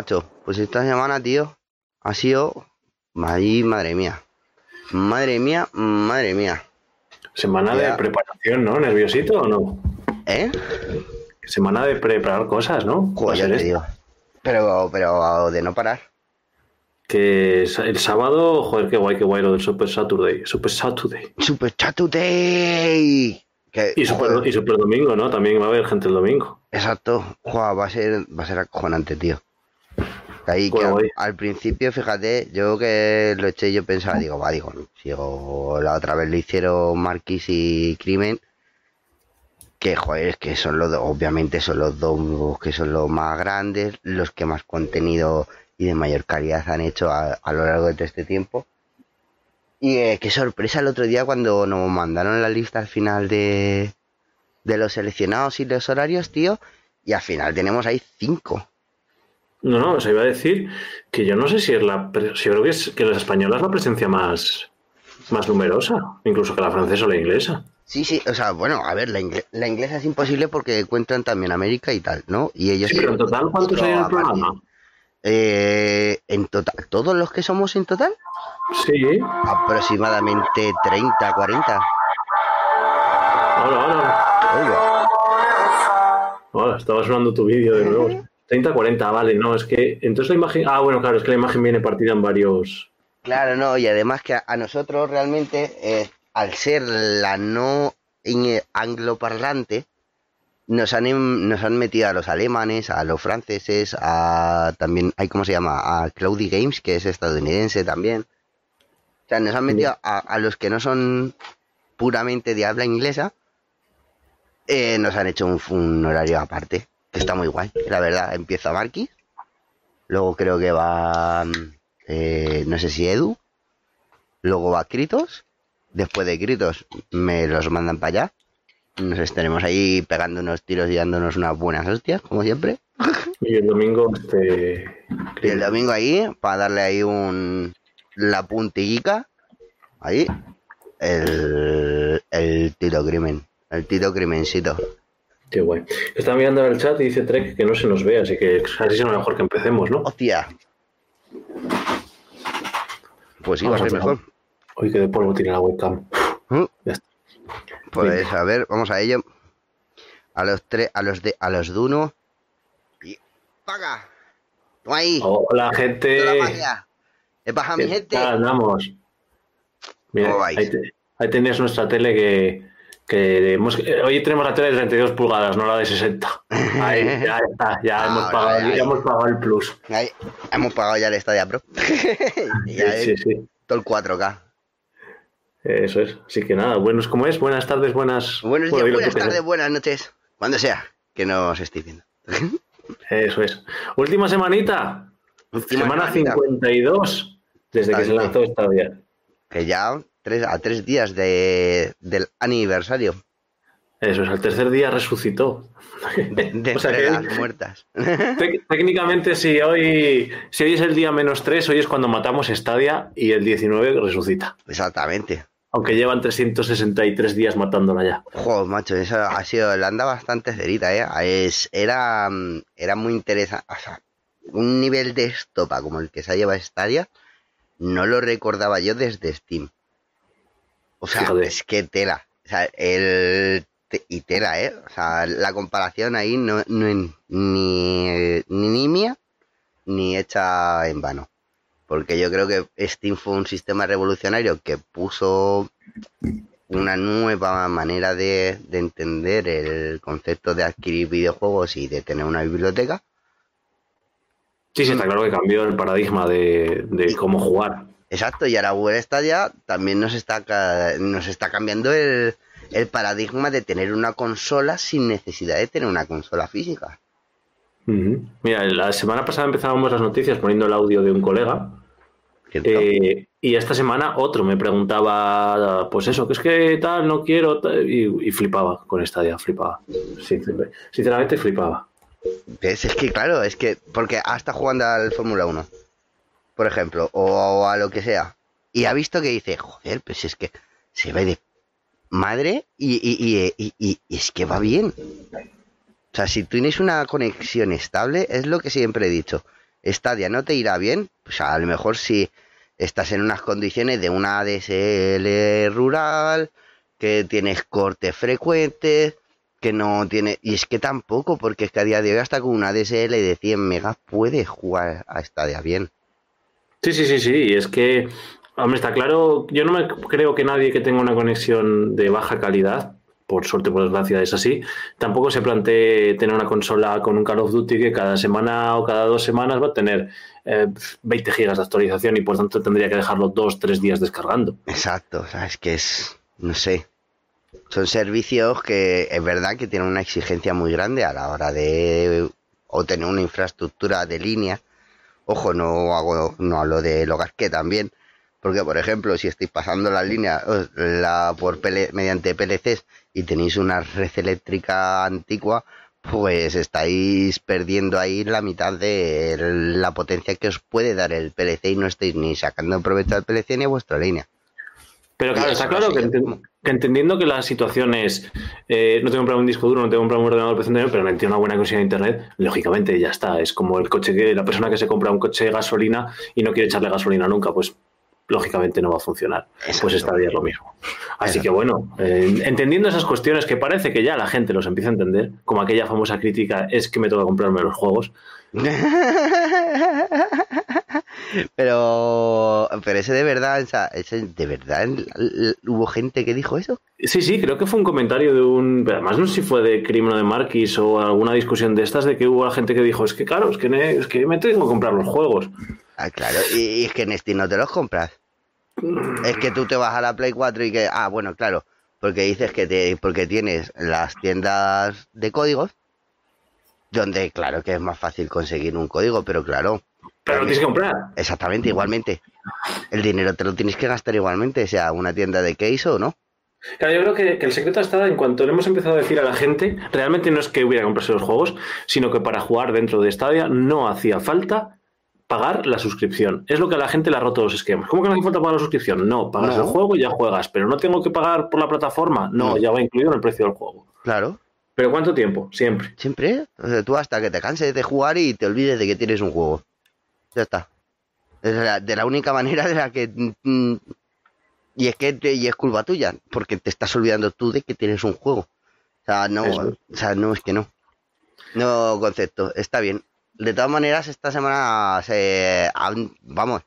macho, pues esta semana, tío, ha sido... Ahí, madre mía. Madre mía, madre mía. Semana de preparación, ¿no? ¿Nerviosito o no? ¿Eh? Semana de preparar cosas, ¿no? Joder, te esta. digo. Pero, pero de no parar. Que el sábado, joder, qué guay, qué guay lo del Super Saturday. Super Saturday. Super Saturday. Que, Y Super, y Super Domingo, ¿no? También va a haber gente el domingo. Exacto. Joder, va a ser, va a ser acojonante, tío. Ahí que al, principio, fíjate, yo que lo eché, yo pensaba, digo, va, digo, si la otra vez lo hicieron Marquis y Crimen, que joder, es que son los dos, obviamente son los dos que son los más grandes, los que más contenido y de mayor calidad han hecho a, a lo largo de todo este tiempo. Y eh, qué sorpresa el otro día cuando nos mandaron la lista al final de, de los seleccionados y los horarios, tío, y al final tenemos ahí cinco. No, no, o sea, iba a decir que yo no sé si es la. si yo creo que es que la española es la presencia más, más numerosa, incluso que la francesa o la inglesa. Sí, sí, o sea, bueno, a ver, la, ingle- la inglesa es imposible porque cuentan también América y tal, ¿no? Y ellos Sí, pero en total, ¿cuántos hay en el programa? Eh, en total, ¿todos los que somos en total? Sí. Aproximadamente 30, 40. Hola, hola. Oiga, Hola, estaba sonando tu vídeo de nuevo. 30, 40, vale, no, es que. Entonces la imagen. Ah, bueno, claro, es que la imagen viene partida en varios. Claro, no, y además que a, a nosotros realmente, eh, al ser la no angloparlante, nos han, em- nos han metido a los alemanes, a los franceses, a también, hay ¿cómo se llama? A Cloudy Games, que es estadounidense también. O sea, nos han metido a, a los que no son puramente de habla inglesa, eh, nos han hecho un, un horario aparte, está muy guay, la verdad. Empieza Marquis, luego creo que va, mm, eh, no sé si Edu, luego va Kritos, después de Kritos me los mandan para allá, nos estaremos ahí pegando unos tiros y dándonos unas buenas hostias, como siempre. Y el domingo, este. Y el domingo ahí, para darle ahí un la puntillica, ahí, el, el tiro crimen, el tiro crimencito. Qué guay. Está mirando en el chat y dice Trek que no se nos ve, así que así será mejor que empecemos, ¿no? Hostia. Pues sí, va a ser mejor. Hoy que de polvo tiene la webcam. ¿Mm? Ya está. Pues a ver, vamos a ello. A los tres, a los de, a los de uno. Y paga. Toma ahí. Hola, gente. magia. ¿Qué pasa, mi ¿Qué gente? tal andamos? Mira, ahí, ahí tenéis nuestra tele que, que hemos, eh, hoy tenemos la tele de 32 pulgadas, no la de 60. Ahí, ya está, ya, Ah, hemos, pagado, ahí. ya hemos pagado el plus. Ahí, hemos pagado ya el Stadia Pro. ya Sí, sí, sí. todo el 4K. Eso es. Así que nada, buenos como es, buenas tardes, buenas. Buenos bueno, días, buenas tardes, buenas noches. Cuando sea que nos estéis viendo. Eso es. Última semanita. Última Semana semanita. 52 desde que se lanzó esta día. Que ya tres, a tres días de, del aniversario Eso es, al tercer día resucitó. de, de O sea entre que- las muertas. Técnicamente, si hoy, si hoy es el día menos 3, hoy es cuando matamos Stadia y el 19 resucita. Exactamente. Aunque llevan 363 días matándola ya. Joder, macho, eso ha sido, le anda bastante cerita, ¿eh? Es, era, mm, era muy interesante. O sea, un nivel de estopa como el que se ha llevado Stadia, no lo recordaba yo desde Steam. O sea, Fíjate. es que tela. O sea, el. Y tela, ¿eh? O sea, la comparación ahí no, no es ni, ni nimia ni hecha en vano. Porque yo creo que Steam fue un sistema revolucionario que puso una nueva manera de, de entender el concepto de adquirir videojuegos y de tener una biblioteca. Sí, sí, está claro que cambió el paradigma de, de cómo jugar. Exacto, y ahora Google Stadia también nos está, ca- nos está cambiando el, el paradigma de tener una consola sin necesidad de tener una consola física. Mira, la semana pasada empezábamos las noticias poniendo el audio de un colega eh, y esta semana otro me preguntaba, pues eso, que es que tal, no quiero, tal, y, y flipaba con Stadia, flipaba. Sincer- Sinceramente flipaba. ¿Ves? Es que claro, es que porque hasta jugando al Fórmula 1, por ejemplo, o, a lo que sea, y ha visto que dice, joder, pues es que se ve de madre y, y- y- y- es que va bien. O sea, si tienes una conexión estable, es lo que siempre he dicho. Stadia no te irá bien, pues a lo mejor si estás en unas condiciones de una DSL rural, que tienes cortes frecuentes, que no tiene... Y es que tampoco, porque es que a día de hoy hasta con una DSL de 100 megas puedes jugar a Stadia bien. Sí, sí, sí, sí, es que, hombre, está claro, yo no me creo que nadie que tenga una conexión de baja calidad por suerte, por desgracia, es así. Tampoco se plantee tener una consola con un Call of Duty que cada semana o cada dos semanas va a tener 20 eh, gigas de actualización y por tanto tendría que dejarlo dos, tres días descargando. Exacto, o sea, es que es, no sé, son servicios que es verdad que tienen una exigencia muy grande a la hora de o tener una infraestructura de línea. Ojo, no hago, no hablo de hogar que también, porque por ejemplo, si estáis pasando la línea por mediante PLCs y tenéis una red eléctrica antigua, pues estáis perdiendo ahí la mitad de la potencia que os puede dar el PLC y no estáis ni sacando provecho del PLC ni a vuestra línea. Pero claro, está claro que, entendiendo que la situación es, eh, no tengo un un disco duro, no tengo un ordenador pero me una buena conexión a internet, lógicamente ya está. Es como el coche que la persona que se compra un coche de gasolina y no quiere echarle gasolina nunca, pues lógicamente no va a funcionar. Pues esta es lo mismo. Así que bueno, eh, entendiendo esas cuestiones que parece que ya la gente los empieza a entender, como aquella famosa crítica es que me toca comprarme los juegos. pero, pero ese de verdad, ese de verdad, hubo gente que dijo eso. Sí, sí, creo que fue un comentario de un, además no sé si fue de Crimen de Marquis o alguna discusión de estas de que hubo gente que dijo es que claro, es que, es que me tengo que comprar los juegos. Ah, claro, y, es que en Steam no te los compras. Es que tú te vas a la Play 4 y que, ah, bueno, claro, porque dices que te, porque tienes las tiendas de códigos, donde claro que es más fácil conseguir un código, pero claro. Pero lo tienes que comprar. Exactamente, igualmente. El dinero te lo tienes que gastar igualmente, sea una tienda de case o no. Claro, yo creo que, que, el secreto está en cuanto le hemos empezado a decir a la gente, realmente no es que hubiera que comprarse los juegos, sino que para jugar dentro de Stadia no hacía falta pagar la suscripción. Es lo que a la gente le ha roto los esquemas. ¿Cómo que no hace falta pagar la suscripción? No, pagas el juego y ya juegas, pero no tengo que pagar por la plataforma. No, ya va incluido en el precio del juego. Claro. ¿Pero cuánto tiempo? Siempre. Siempre. O sea, tú hasta que te canses de jugar y te olvides de que tienes un juego. Ya está. de la única manera de la que... Mm, y es que y es culpa tuya, porque te estás olvidando tú de que tienes un juego. O sea, no, o sea, no es que no. No concepto, está bien de todas maneras, esta semana se, vamos,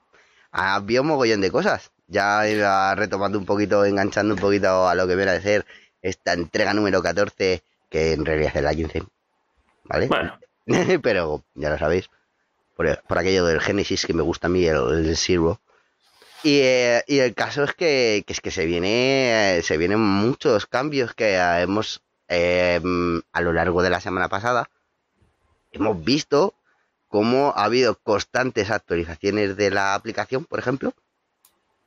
había un mogollón de cosas. Ya iba retomando un poquito, enganchando un poquito a lo que viene a ser esta entrega número 14, que en realidad es la 15. ¿Vale? Bueno. Pero ya lo sabéis. Por, aquello del Genesis que me gusta a mí, el, el Zero. Y, eh, y, el caso es que, que, es que se viene se vienen muchos cambios que hemos eh, a lo largo de la semana pasada hemos visto cómo ha habido constantes actualizaciones de la aplicación, por ejemplo.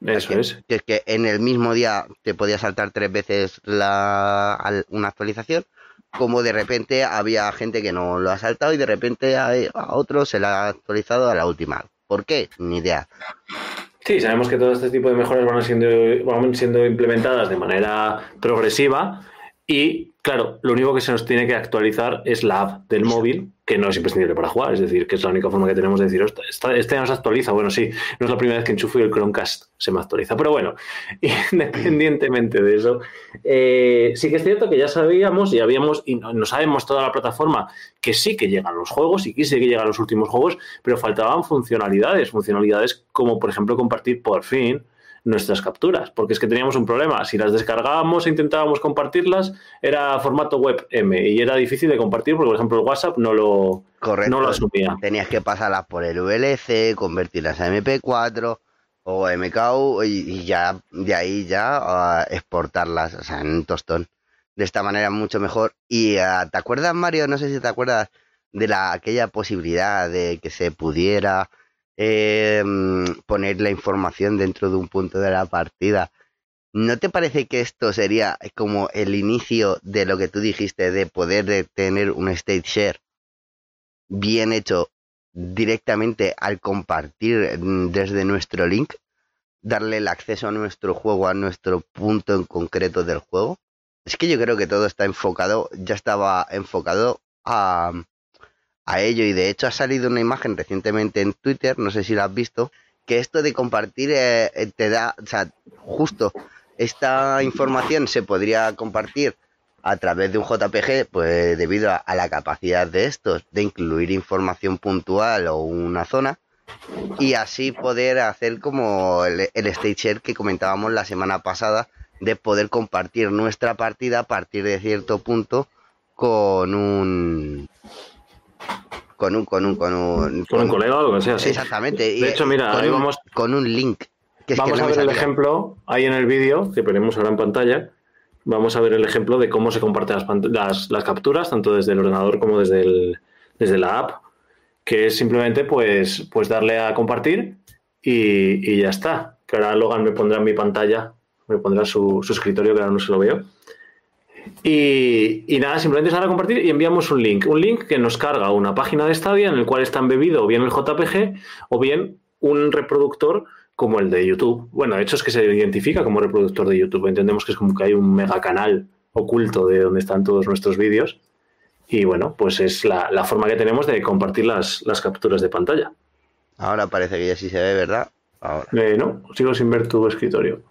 Eso es. Que es que en el mismo día te podía saltar tres veces la, una actualización, como de repente había gente que no lo ha saltado y de repente a, otro se la ha actualizado a la última. ¿Por qué? Ni idea. Sí, sabemos que todo este tipo de mejoras van siendo, van siendo implementadas de manera progresiva y, claro, lo único que se nos tiene que actualizar es la app del móvil que no es imprescindible para jugar, es decir, que es la única forma que tenemos de decir, este ya no se actualiza, bueno, sí, no es la primera vez que enchufo y el Chromecast se me actualiza, pero bueno, independientemente de eso, eh, sí que es cierto que ya sabíamos y habíamos, y nos sabemos toda la plataforma que sí que llegan los juegos y que sí que llegan los últimos juegos, pero faltaban funcionalidades, funcionalidades como por ejemplo compartir por fin, nuestras capturas, porque es que teníamos un problema. Si las descargábamos e intentábamos compartirlas, era formato web M y era difícil de compartir porque, por ejemplo, el WhatsApp no lo, no lo asumía. Tenías que pasarlas por el VLC, convertirlas a MP4 o MKU y, ya de ahí ya exportarlas, o sea, en un tostón. De esta manera mucho mejor. Y ah, ¿te acuerdas, Mario? No sé si te acuerdas de la aquella posibilidad de que se pudiera eh, poner la información dentro de un punto de la partida. ¿No te parece que esto sería como el inicio de lo que tú dijiste de poder tener un state share bien hecho directamente al compartir mm, desde nuestro link? Darle el acceso a nuestro juego, a nuestro punto en concreto del juego. Es que yo creo que todo está enfocado, ya estaba enfocado a, a ello y de hecho ha salido una imagen recientemente en Twitter, no sé si la has visto, que esto de compartir eh, eh, te da, o sea, justo esta información se podría compartir a través de un JPG, pues debido a, la capacidad de estos de incluir información puntual o una zona y así poder hacer como el, el stage share que comentábamos la semana pasada de poder compartir nuestra partida a partir de cierto punto con un con un con un con un con, un colega o algo que sea exactamente de hecho mira con ahí un, vamos con un link vamos a ver el ejemplo ahí en el vídeo que ponemos ahora en pantalla. Vamos a ver el ejemplo de cómo se comparten las, las, capturas tanto desde el ordenador como desde el, desde la app que es simplemente pues pues darle a compartir y, y ya está. Que ahora Logan me pondrá en mi pantalla me pondrá su, su escritorio que ahora no se lo veo y, nada, simplemente es ahora compartir y enviamos un link. Un link que nos carga una página de Stadia en el cual está embebido o bien el JPG o bien un reproductor como el de YouTube. Bueno, de hecho es que se identifica como reproductor de YouTube. Entendemos que es como que hay un mega canal oculto de donde están todos nuestros vídeos. Y bueno, pues es la, forma que tenemos de compartir las, las, capturas de pantalla. Ahora parece que ya sí se ve, ¿verdad? Ahora. Eh, no, sigo sin ver tu escritorio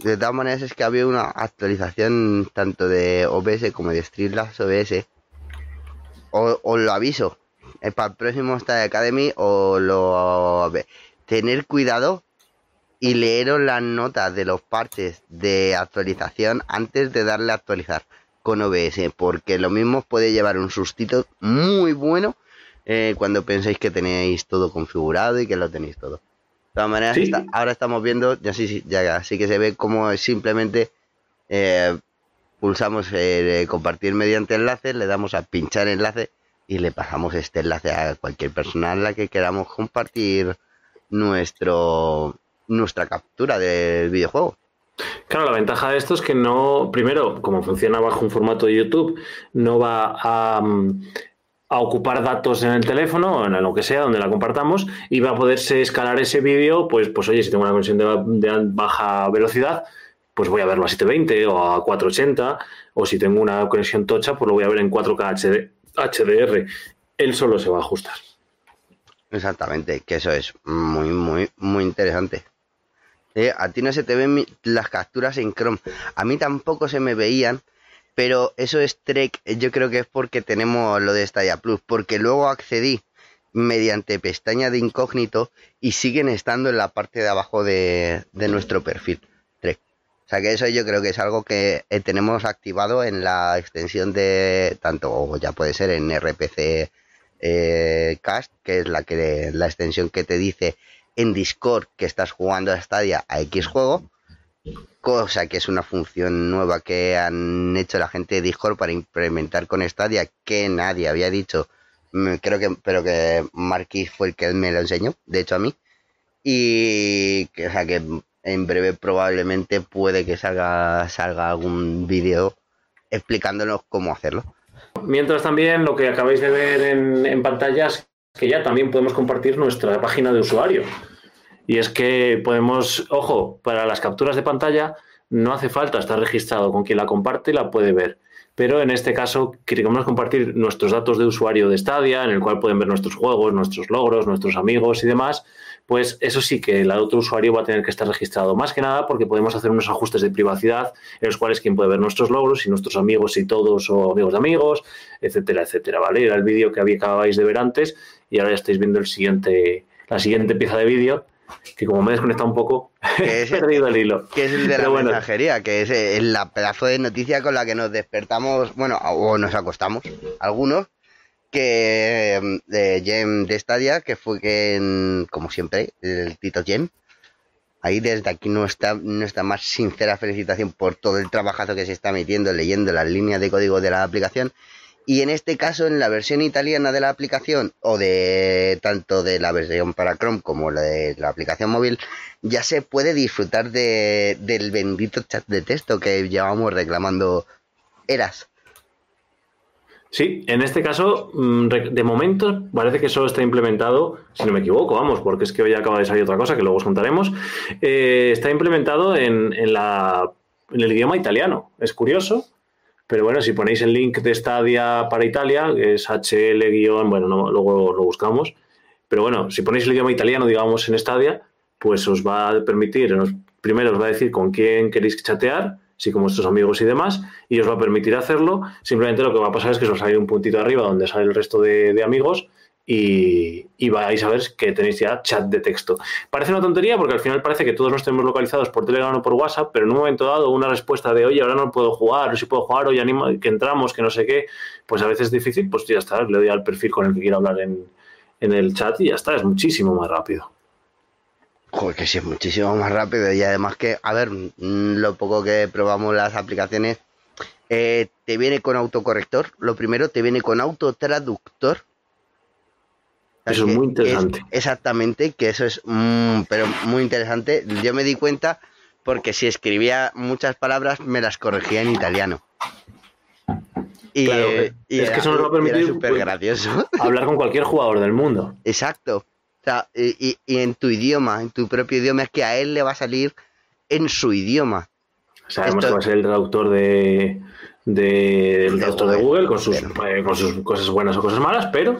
de todas maneras es que había una actualización tanto de OBS como de Streamlabs OBS. O, os lo aviso. Eh, para el próximo Stadia Academy o lo... Tener cuidado y leeros las notas de los parches de actualización antes de darle a actualizar con OBS. Porque lo mismo puede llevar un sustito muy bueno eh, cuando penséis que tenéis todo configurado y que lo tenéis todo. De todas maneras, ahora estamos viendo, ya sí, ya, sí que se ve como simplemente eh, pulsamos eh, compartir mediante enlace, le damos a pinchar enlace y le pasamos este enlace a cualquier persona en la que queramos compartir nuestro nuestra captura del videojuego. Claro, la ventaja de esto es que no, primero, como funciona bajo un formato de YouTube, no va a, mm, a ocupar datos en el teléfono en lo que sea donde la compartamos y va a poderse escalar ese vídeo, pues, pues oye, si tengo una conexión de, baja velocidad, pues voy a verlo a 720 o a 480 o si tengo una conexión tocha, pues lo voy a ver en 4K HDR. Él solo se va a ajustar. Exactamente, que eso es muy, muy, muy interesante. Eh, a ti no se te ven las capturas en Chrome. A mí tampoco se me veían pero eso es Trek, yo creo que es porque tenemos lo de Stadia Plus, porque luego accedí mediante pestaña de incógnito y siguen estando en la parte de abajo de, nuestro perfil. Trek. O sea que eso yo creo que es algo que eh, tenemos activado en la extensión de tanto, o ya puede ser en RPC eh, Cast, que es la la extensión que te dice en Discord que estás jugando a Stadia a X juego cosa que es una función nueva que han hecho la gente de Discord para implementar con Stadia que nadie había dicho. Mm, creo que pero que Marquis fue el que me lo enseñó de hecho a mí. Y que, o sea, que en breve probablemente puede que salga salga algún vídeo explicándonos cómo hacerlo. Mientras también lo que acabáis de ver en, en pantallas que ya también podemos compartir nuestra página de usuario y es que podemos, ojo, para las capturas de pantalla no hace falta estar registrado con quien la comparte la puede ver. Pero en este caso queremos compartir nuestros datos de usuario de Stadia, en el cual pueden ver nuestros juegos, nuestros logros, nuestros amigos y demás. Pues eso sí que el otro usuario va a tener que estar registrado. Más que nada porque podemos hacer unos ajustes de privacidad en los cuales quien puede ver nuestros logros y nuestros amigos y todos o amigos de amigos, etcétera, etcétera. ¿Vale? Era el vídeo que acabáis de ver antes y ahora ya estáis viendo el siguiente, la siguiente pieza de vídeo que como me he desconectado un poco, he perdido el hilo. Que es el de la mensajería, que es el pedazo de noticia con la que nos despertamos, bueno, o nos acostamos, algunos, que de Gem de Stadia, que fue que, como siempre, el Tito Gem. Ahí desde aquí nuestra, nuestra más sincera felicitación por todo el trabajazo que se está metiendo leyendo las líneas de código de la aplicación y en este caso, en la versión italiana de la aplicación, o de tanto de la versión para Chrome como la de la aplicación móvil, ya se puede disfrutar de, del bendito chat de texto que llevamos reclamando eras. Sí, en este caso, mm, de momento, parece que solo está implementado, si no me equivoco, vamos, porque es que hoy acaba de salir otra cosa que luego os contaremos. Eh, está implementado en, en, la, en el idioma italiano. Es curioso, Pero bueno, si ponéis el link de Stadia para Italia, que es HL- bueno, no, luego lo buscamos. Pero bueno, si ponéis el idioma italiano, digamos, en Stadia, pues os va a permitir, primero os va a decir con quién queréis chatear, si con vuestros amigos y demás, y os va a permitir hacerlo. Simplemente lo que va a pasar es que os va a salir un puntito arriba donde sale el resto de, amigos y, vais a ver que tenéis ya chat de texto. Parece una tontería porque al final parece que todos nos tenemos localizados por Telegram o por WhatsApp, pero en un momento dado una respuesta de, oye, ahora no puedo jugar, o si puedo jugar, oye, animo, que entramos, que no sé qué, pues a veces es difícil, pues ya está, le doy al perfil con el que quiera hablar en, en el chat y ya está, es muchísimo más rápido. Joder, que sí, es muchísimo más rápido y además que, a ver, mm, lo poco que probamos las aplicaciones, eh, te viene con autocorrector, lo primero te viene con autotraductor. Eso es muy interesante. exactamente, que eso es mm, pero muy interesante. Yo me di cuenta porque si escribía muchas palabras me las corregía en italiano. Y, es que eso nos va a permitir gracioso. hablar con cualquier jugador del mundo. Exacto y, en tu idioma, en tu propio idioma, es que a él le va a salir en su idioma. Sabemos que va a ser el traductor de, de traductor de Google con sus, eh, con sus cosas buenas o cosas malas, pero eh,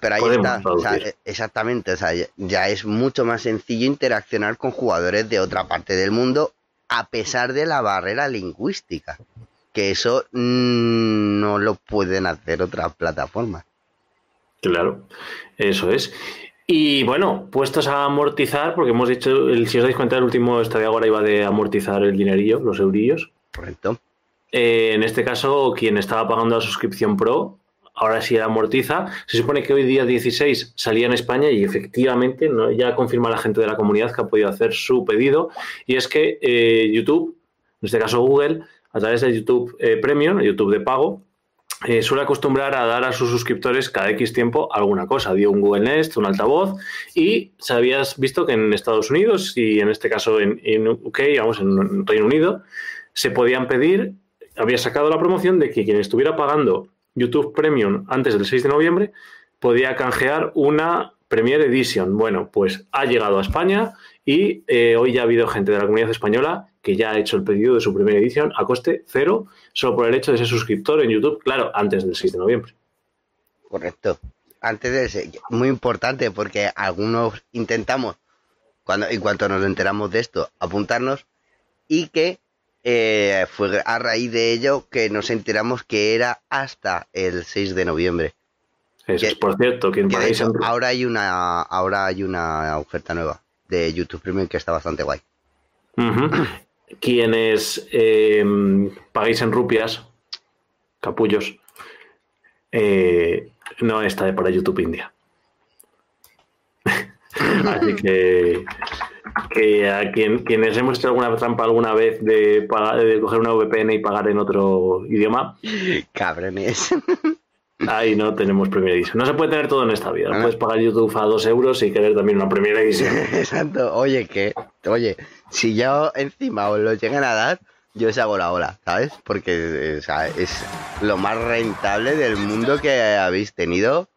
pero ahí está, eh, exactamente, o sea, ya es mucho más sencillo interaccionar con jugadores de otra parte del mundo a pesar de la barrera lingüística, que eso mm, no lo pueden hacer otras plataformas. Claro, eso es. Y bueno, puestos a amortizar, porque hemos dicho, si os dais cuenta, el último estadio ahora iba de amortizar el dinerillo, los eurillos. Correcto. Eh, en este caso, quien estaba pagando la suscripción Pro, ahora sí amortiza. Se supone que hoy día 16 salía en España y efectivamente ¿no? ya confirma la gente de la comunidad que ha podido hacer su pedido. Y es que eh, YouTube, en este caso Google, a través de YouTube eh, Premium, YouTube de pago, eh, suele acostumbrar a dar a sus suscriptores cada X tiempo alguna cosa. Dio un Google Nest, un altavoz, y se habías visto que en Estados Unidos y en este caso en, UK, vamos, en Reino Unido, se podían pedir, había sacado la promoción de que quien estuviera pagando YouTube Premium antes del 6 de noviembre podía canjear una Premier Edition. Bueno, pues ha llegado a España y eh, hoy ya ha habido gente de la comunidad española que ya ha hecho el pedido de su primera edición a coste cero, solo por el hecho de ser suscriptor en YouTube, claro, antes del 6 de noviembre. Correcto. Antes de ese, muy importante porque algunos intentamos, cuando en cuanto nos enteramos de esto, apuntarnos y que eh, fue a raíz de ello que nos enteramos que era hasta el 6 de noviembre. Eso es, por cierto, que, ahora hay una ahora hay una oferta nueva de YouTube Premium que está bastante guay. Quienes eh, paguéis en rupias, capullos, eh, no está para YouTube India. Así que, que a quien, quienes hemos hecho alguna trampa alguna vez de, pagar, de coger una VPN y pagar en otro idioma, cabrones. Ahí no tenemos Premier Edition. No se puede tener todo en esta vida. No ah. puedes pagar YouTube a dos euros y querer también una Premier Edition. Exacto. Oye, que, oye, si yo encima os lo llegan a dar, yo os hago la ola, ¿sabes? Porque o sea, es lo más rentable del mundo que habéis tenido.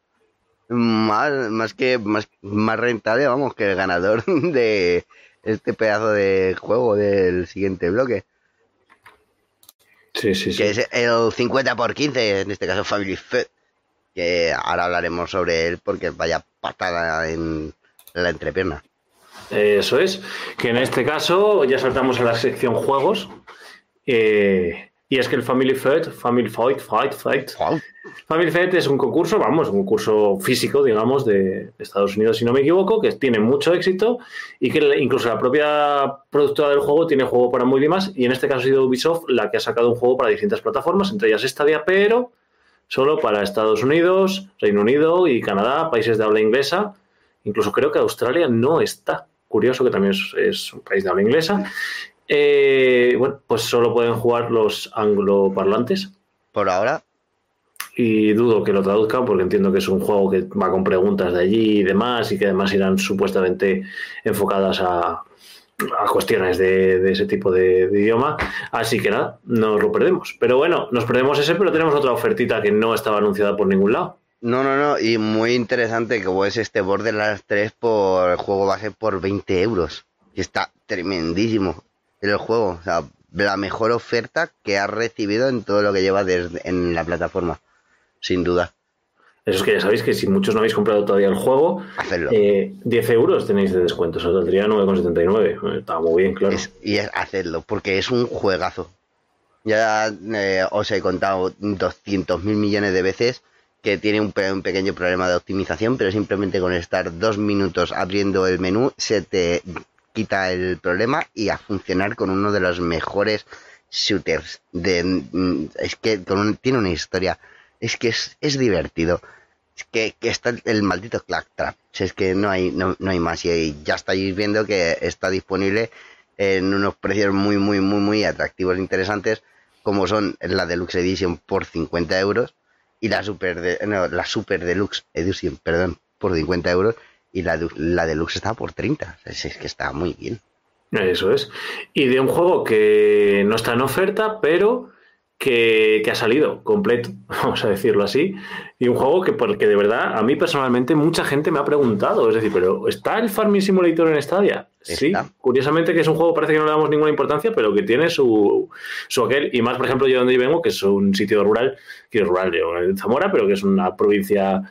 Más, más que más, más rentable, vamos, que el ganador de este pedazo de juego del siguiente bloque. Sí, sí, sí. Que es el 50 por 15, en este caso Family Fit. Que ahora hablaremos sobre él porque vaya patada en la entrepierna. Eso es. Que en este caso ya saltamos a la sección juegos. Eh, y es que el Family Fight, Family Fight, Fight, Fight. Family Fight es un concurso, vamos, un concurso físico, digamos, de Estados Unidos, si no me equivoco, que tiene mucho éxito y que incluso la propia productora del juego tiene juego para muy demás. Y en este caso ha sido Ubisoft la que ha sacado un juego para distintas plataformas, entre ellas Stadia, pero solo para Estados Unidos, Reino Unido y Canadá, países de habla inglesa. Incluso creo que Australia no está. Curioso que también es un país de habla inglesa. Eh, bueno, pues solo pueden jugar los angloparlantes. Por ahora. Y dudo que lo traduzcan porque entiendo que es un juego que va con preguntas de allí y demás y que además irán supuestamente enfocadas a, cuestiones de, ese tipo de, idioma. Así que nada, nos lo perdemos. Pero bueno, nos perdemos ese, pero tenemos otra ofertita que no estaba anunciada por ningún lado. No, no, no, y muy interesante que es este Borderlands 3 por el juego base por 20 euros. Y está tremendísimo el juego. O sea, la mejor oferta que has recibido en todo lo que llevas en la plataforma, sin duda. Eso es que ya sabéis que si muchos no habéis comprado todavía el juego, eh, 10 euros tenéis de descuento, o sea, saldría 9,79. Está muy bien, claro. y es hacerlo, porque es un juegazo. Ya eh, os he contado 200 mil millones de veces que tiene un, un, pequeño problema de optimización, pero simplemente con estar dos minutos abriendo el menú se te quita el problema y a funcionar con uno de los mejores shooters. De, mm, es que tiene una historia es que es, es divertido. Es que, está el maldito Clack Trap. Es que no hay, no, hay más. Y ya estáis viendo que está disponible en unos precios muy, muy, muy, muy atractivos e interesantes, como son la Deluxe Edition por 50 euros y la Super, de, la Super Deluxe Edition, perdón, por 50 euros y la, la Deluxe está por 30. Es, es que está muy bien. Eso es. Y de un juego que no está en oferta, pero que, ha salido completo, vamos a decirlo así, y un juego que porque de verdad a mí personalmente mucha gente me ha preguntado, es decir, pero ¿está el Farming Simulator en Stadia? Sí, curiosamente que es un juego parece que no le damos ninguna importancia, pero que tiene su, su aquel, y más por ejemplo yo donde yo vengo, que es un sitio rural, que es rural de Zamora, pero que es una provincia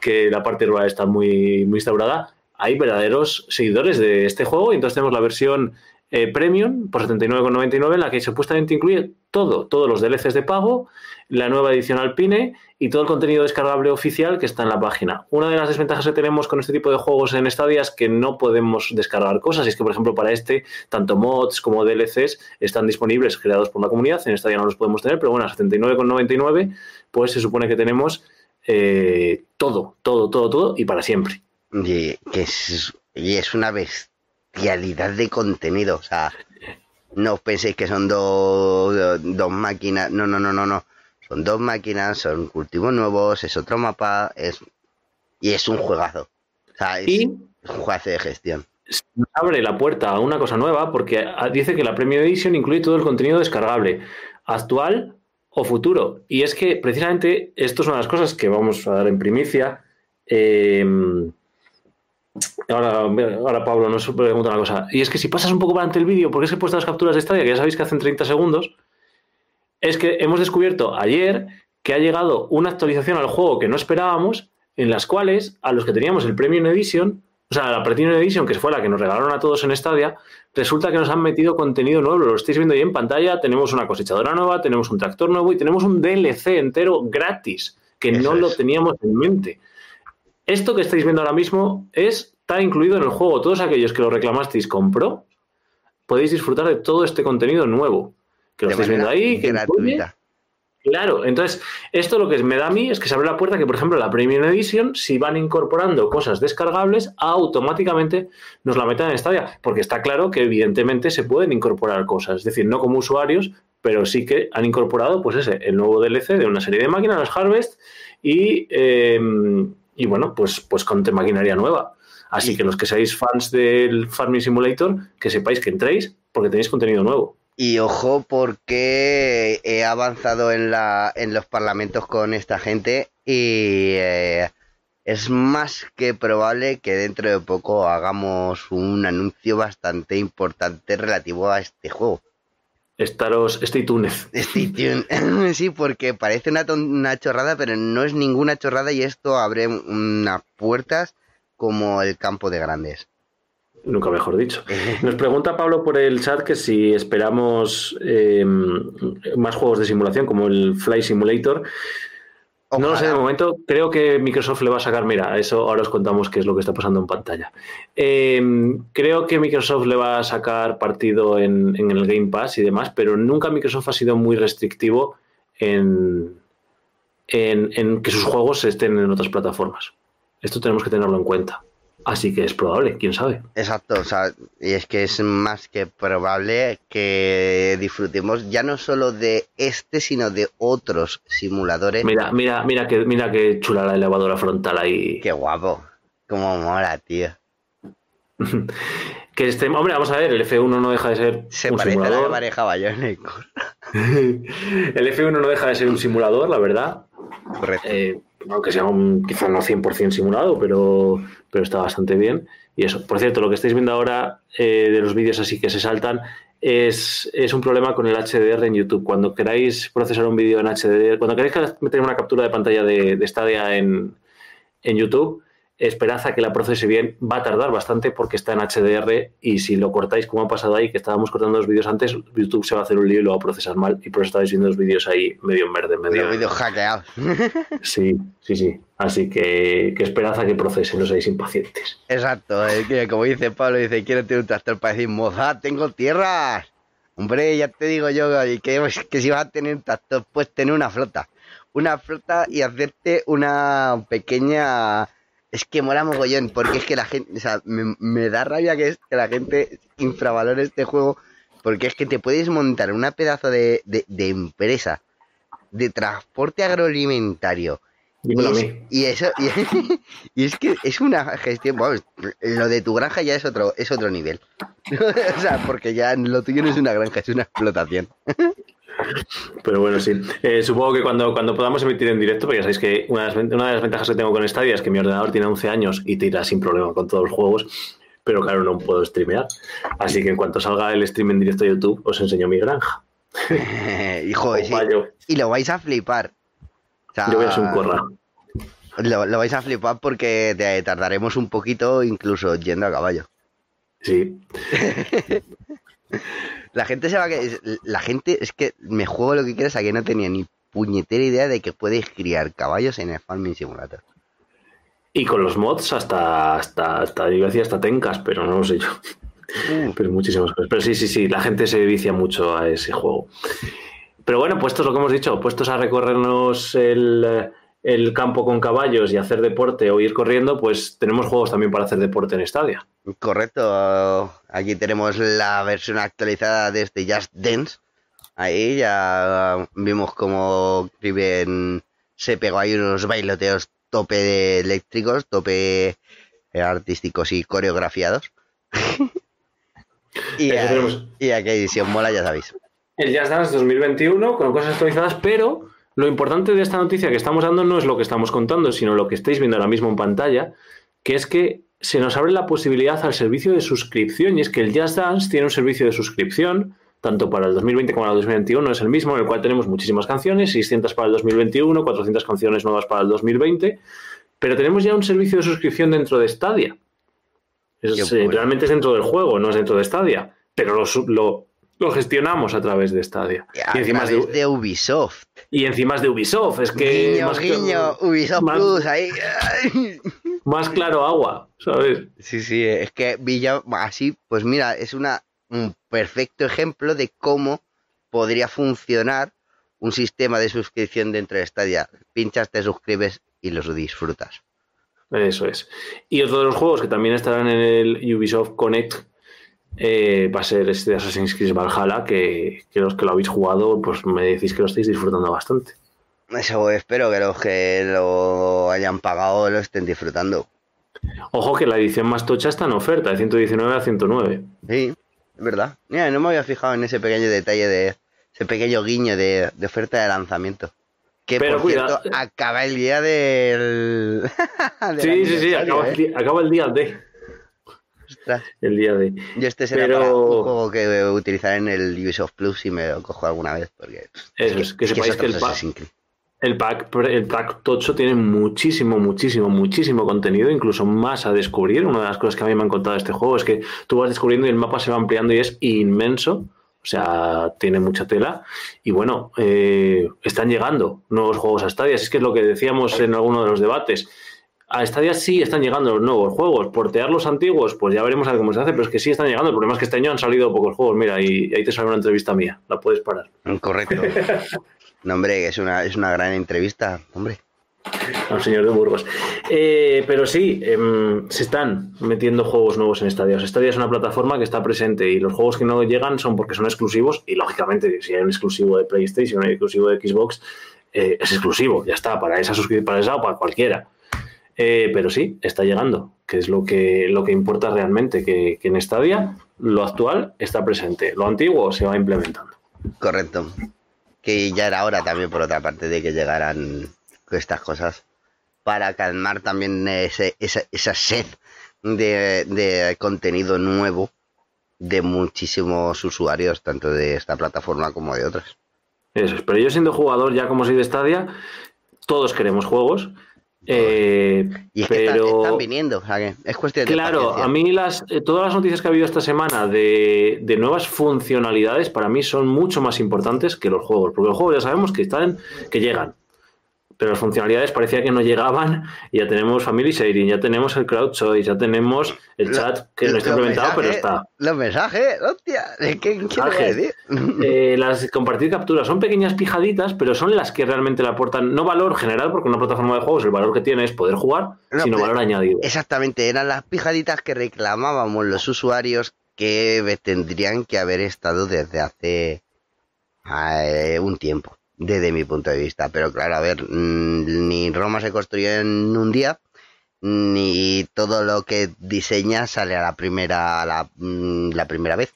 que la parte rural está muy, muy instaurada, hay verdaderos seguidores de este juego, y entonces tenemos la versión eh, Premium por 79,99 en la que supuestamente incluye todo, todos los DLCs de pago, la nueva edición Alpine y todo el contenido descargable oficial que está en la página. Una de las desventajas que tenemos con este tipo de juegos en Stadia es que no podemos descargar cosas. Y es que, por ejemplo, para este, tanto mods como DLCs están disponibles creados por la comunidad. En Stadia no los podemos tener, pero bueno, a 79,99 pues se supone que tenemos eh, todo, todo, todo, todo y para siempre. Y, que es, y es una bestialidad de contenido. O sea, no os penséis que son dos, dos máquinas. No, no, no, no, no. Son dos máquinas, son cultivos nuevos, es otro mapa, es y es un juegazo. O sea, es un juegazo de gestión. Nos abre la puerta a una cosa nueva porque dice que la Premium Edition incluye todo el contenido descargable, actual o futuro. Y es que precisamente esto es una de las cosas que vamos a dar en primicia. Eh, Ahora, ahora Pablo nos pregunta una cosa. Y es que si pasas un poco para ante el vídeo, porque es que he puesto las capturas de estadia, que ya sabéis que hacen 30 segundos, es que hemos descubierto ayer que ha llegado una actualización al juego que no esperábamos, en las cuales a los que teníamos el Premium Edition, o sea, la Premium Edition, que fue la que nos regalaron a todos en Stadia, resulta que nos han metido contenido nuevo. Lo estáis viendo ahí en pantalla. Tenemos una cosechadora nueva, tenemos un tractor nuevo y tenemos un DLC entero gratis, que no lo teníamos en mente. Esto que estáis viendo ahora mismo está incluido en el juego. Todos aquellos que lo reclamasteis con Pro, podéis disfrutar de todo este contenido nuevo. Que lo estáis viendo ahí. Que Claro, entonces, esto lo que me da a mí es que se abre la puerta que, por ejemplo, la Premium Edition, si van incorporando cosas descargables, automáticamente nos la metan en Stadia, porque está claro que evidentemente se pueden incorporar cosas, es decir, no como usuarios, pero sí que han incorporado, pues ese, el nuevo DLC de una serie de máquinas, las Harvest, y eh, y bueno, pues, pues con maquinaria nueva. Así que los que seáis fans del Farming Simulator, que sepáis que entréis porque tenéis contenido nuevo. Y ojo porque he avanzado en, la, en los parlamentos con esta gente y eh, es más que probable que dentro de poco hagamos un anuncio bastante importante relativo a este juego. Estaros, stay tuned. Stay tuned. sí, porque parece una, una chorrada, pero no es ninguna chorrada y esto abre unas puertas como el campo de grandes. Nunca mejor dicho. Nos pregunta Pablo por el chat que si esperamos em, más juegos de simulación como el Fly Simulator. No lo sé de momento. Creo que Microsoft le va a sacar. Mira, eso ahora os contamos qué es lo que está pasando en pantalla. Em, creo que Microsoft le va a sacar partido en, el Game Pass y demás, pero nunca Microsoft ha sido muy restrictivo en, en que sus juegos estén en otras plataformas. Esto tenemos que tenerlo en cuenta. Así que es probable, quién sabe. Exacto, o sea, y es que es más que probable que disfrutemos ya no solo de este, sino de otros simuladores. Mira, mira, mira que, mira que chula la elevadora frontal ahí. Qué guapo. Cómo mola, tío. que este, hombre, vamos a ver, el F1 no deja de ser Se un parece simulador. A la en el El F1 no deja de ser un simulador, la verdad. Correcto. Eh, aunque sea un, quizá no 100% simulado, pero, pero está bastante bien. Y eso, por cierto, lo que estáis viendo ahora eh, de los vídeos así que se saltan es, es, un problema con el HDR en YouTube. Cuando queráis procesar un vídeo en HDR, cuando queráis meter una captura de pantalla de, de Stadia en, en YouTube, esperad a que la procese bien. Va a tardar bastante porque está en HDR y si lo cortáis como ha pasado ahí, que estábamos cortando los vídeos antes, YouTube se va a hacer un lío y lo va a procesar mal y por eso estáis viendo los vídeos ahí medio en verde. Medio vídeos hackeados. Sí, sí, sí. Así que, que esperad a que procese, no seáis impacientes. Exacto, que como dice Pablo, dice, quiero tener un tractor para decir, moza, tengo tierras. Hombre, ya te digo yo que, que si vas a tener un tractor, pues tener una flota. Una flota y hacerte una pequeña es que mola mogollón, porque es que la gente, o sea, me, da rabia que, es que la gente infravalore este juego, porque es que te puedes montar una pedazo de, empresa de transporte agroalimentario. Y, eso, y, es que es una gestión, bueno, lo de tu granja ya es otro, es otro nivel. o sea, porque ya lo tuyo no es una granja, es una explotación. Pero bueno, sí. Eh, supongo que cuando, cuando podamos emitir en directo, porque ya sabéis que una de, las, ventajas que tengo con Stadia es que mi ordenador tiene 11 años y tira sin problema con todos los juegos, pero claro, no puedo streamear. Así que en cuanto salga el stream en directo a YouTube, os enseño mi granja. Hijo, sí. y lo vais a flipar. Yo voy a ser un corra. Lo, lo, vais a flipar porque tardaremos un poquito incluso yendo a caballo. Sí. La gente se va a La gente es que me juego lo que quieras a que no tenía ni puñetera idea de que puedes criar caballos en el Farming Simulator. Y con los mods hasta, hasta, hasta yo decía hasta tencas, pero no lo sé yo. Pero muchísimas cosas. Pero sí, sí, sí, la gente se vicia mucho a ese juego. Pero bueno, puestos lo que hemos dicho, puestos a recorrernos el, el campo con caballos y hacer deporte o ir corriendo, pues tenemos juegos también para hacer deporte en Stadia. Correcto. Aquí tenemos la versión actualizada de este Just Dance. Ahí ya vimos cómo Riven se pegó ahí unos bailoteos tope de eléctricos, tope eh, artísticos y coreografiados. y, y a qué edición mola, ya sabéis. El Just Dance 2021 con cosas actualizadas, pero lo importante de esta noticia que estamos dando no es lo que estamos contando, sino lo que estáis viendo ahora mismo en pantalla, que es que se nos abre la posibilidad al servicio de suscripción y es que el Just Dance tiene un servicio de suscripción tanto para el 2020 como para el 2021 es el mismo, en el cual tenemos muchísimas canciones, 600 para el 2021, 400 canciones nuevas para el 2020, pero tenemos ya un servicio de suscripción dentro de Stadia. Eh, realmente es dentro del juego, no es dentro de Stadia, pero lo, lo, lo gestionamos a través de Stadia. Y, encima de, Ubisoft. Y encima es de Ubisoft, es que... Guiño, más guiño, Ubisoft Plus, ahí. más claro agua, ¿sabes? Sí, sí, es que Villa, así, pues mira, es una, un perfecto ejemplo de cómo podría funcionar un sistema de suscripción dentro de Stadia. Pinchas, te suscribes y los disfrutas. Eso es. Y otro de los juegos que también estarán en el Ubisoft Connect eh, va a ser este Assassin's Creed Valhalla, que, los que lo habéis jugado, pues me decís que lo estáis disfrutando bastante. Eso espero que los que lo hayan pagado lo estén disfrutando. Ojo que la edición más tocha está en oferta, de 119 a 109. Sí, es verdad. Mira, no me había fijado en ese pequeño detalle de ese pequeño guiño de, oferta de lanzamiento. Que por cierto, acaba el día del. sí, sí, sí, acaba, el ¿eh? acaba el día de. El día de. Yo este será Pero... para un juego que voy a utilizar en el Ubisoft Plus y me lo cojo alguna vez. Porque Eso es, que, sepáis que, el, pack, el, pack, el pack Tocho tiene muchísimo, muchísimo, muchísimo contenido, incluso más a descubrir. Una de las cosas que a mí me han contado de este juego es que tú vas descubriendo y el mapa se va ampliando y es inmenso. O sea, tiene mucha tela. Y bueno, eh, están llegando nuevos juegos a Stadia. Es que es lo que decíamos en alguno de los debates a Stadia sí están llegando los nuevos juegos. Portear los antiguos, pues ya veremos a ver cómo se hace, pero es que sí están llegando. El problema es que este año han salido pocos juegos. Mira, y ahí te sale una entrevista mía. La puedes parar. Correcto. no, hombre, es una, es una gran entrevista, hombre. Al señor de Burgos. Eh, pero sí, em, se están metiendo juegos nuevos en Stadia. Stadia es una plataforma que está presente y los juegos que no llegan son porque son exclusivos. Y lógicamente, si hay un exclusivo de PlayStation, un exclusivo de Xbox, eh, es exclusivo, ya está, para esa suscripción, para esa o para cualquiera. Eh, pero sí, está llegando, que es lo que, lo que importa realmente, que, en Stadia lo actual está presente, lo antiguo se va implementando. Correcto. Que ya era hora también, por otra parte, de que llegaran estas cosas para calmar también esa, esa, sed de, contenido nuevo de muchísimos usuarios, tanto de esta plataforma como de otras. Eso es, pero yo siendo jugador, ya como soy de Stadia, todos queremos juegos. Eh, y es que están, viniendo, es cuestión de Claro, a mí las, eh, todas las noticias que ha habido esta semana de, de, nuevas funcionalidades para mí son mucho más importantes que los juegos, porque los juegos ya sabemos que están, que llegan, pero las funcionalidades parecía que no llegaban. Y ya tenemos Family Sharing, ya tenemos el Crowd Choice, ya tenemos el chat que no está implementado, pero está. Los mensajes, hostia, ¿qué, mensajes, eh, las compartir capturas son pequeñas pijaditas, pero son las que realmente le aportan, no valor general, porque una plataforma de juegos el valor que tiene es poder jugar, sino valor añadido. Exactamente, eran las pijaditas que reclamábamos los usuarios que tendrían que haber estado desde hace eh, un tiempo desde mi punto de vista. Pero claro, a ver, mm, ni Roma se construyó en un día, ni todo lo que diseña sale a la primera, a la, mm, primera vez.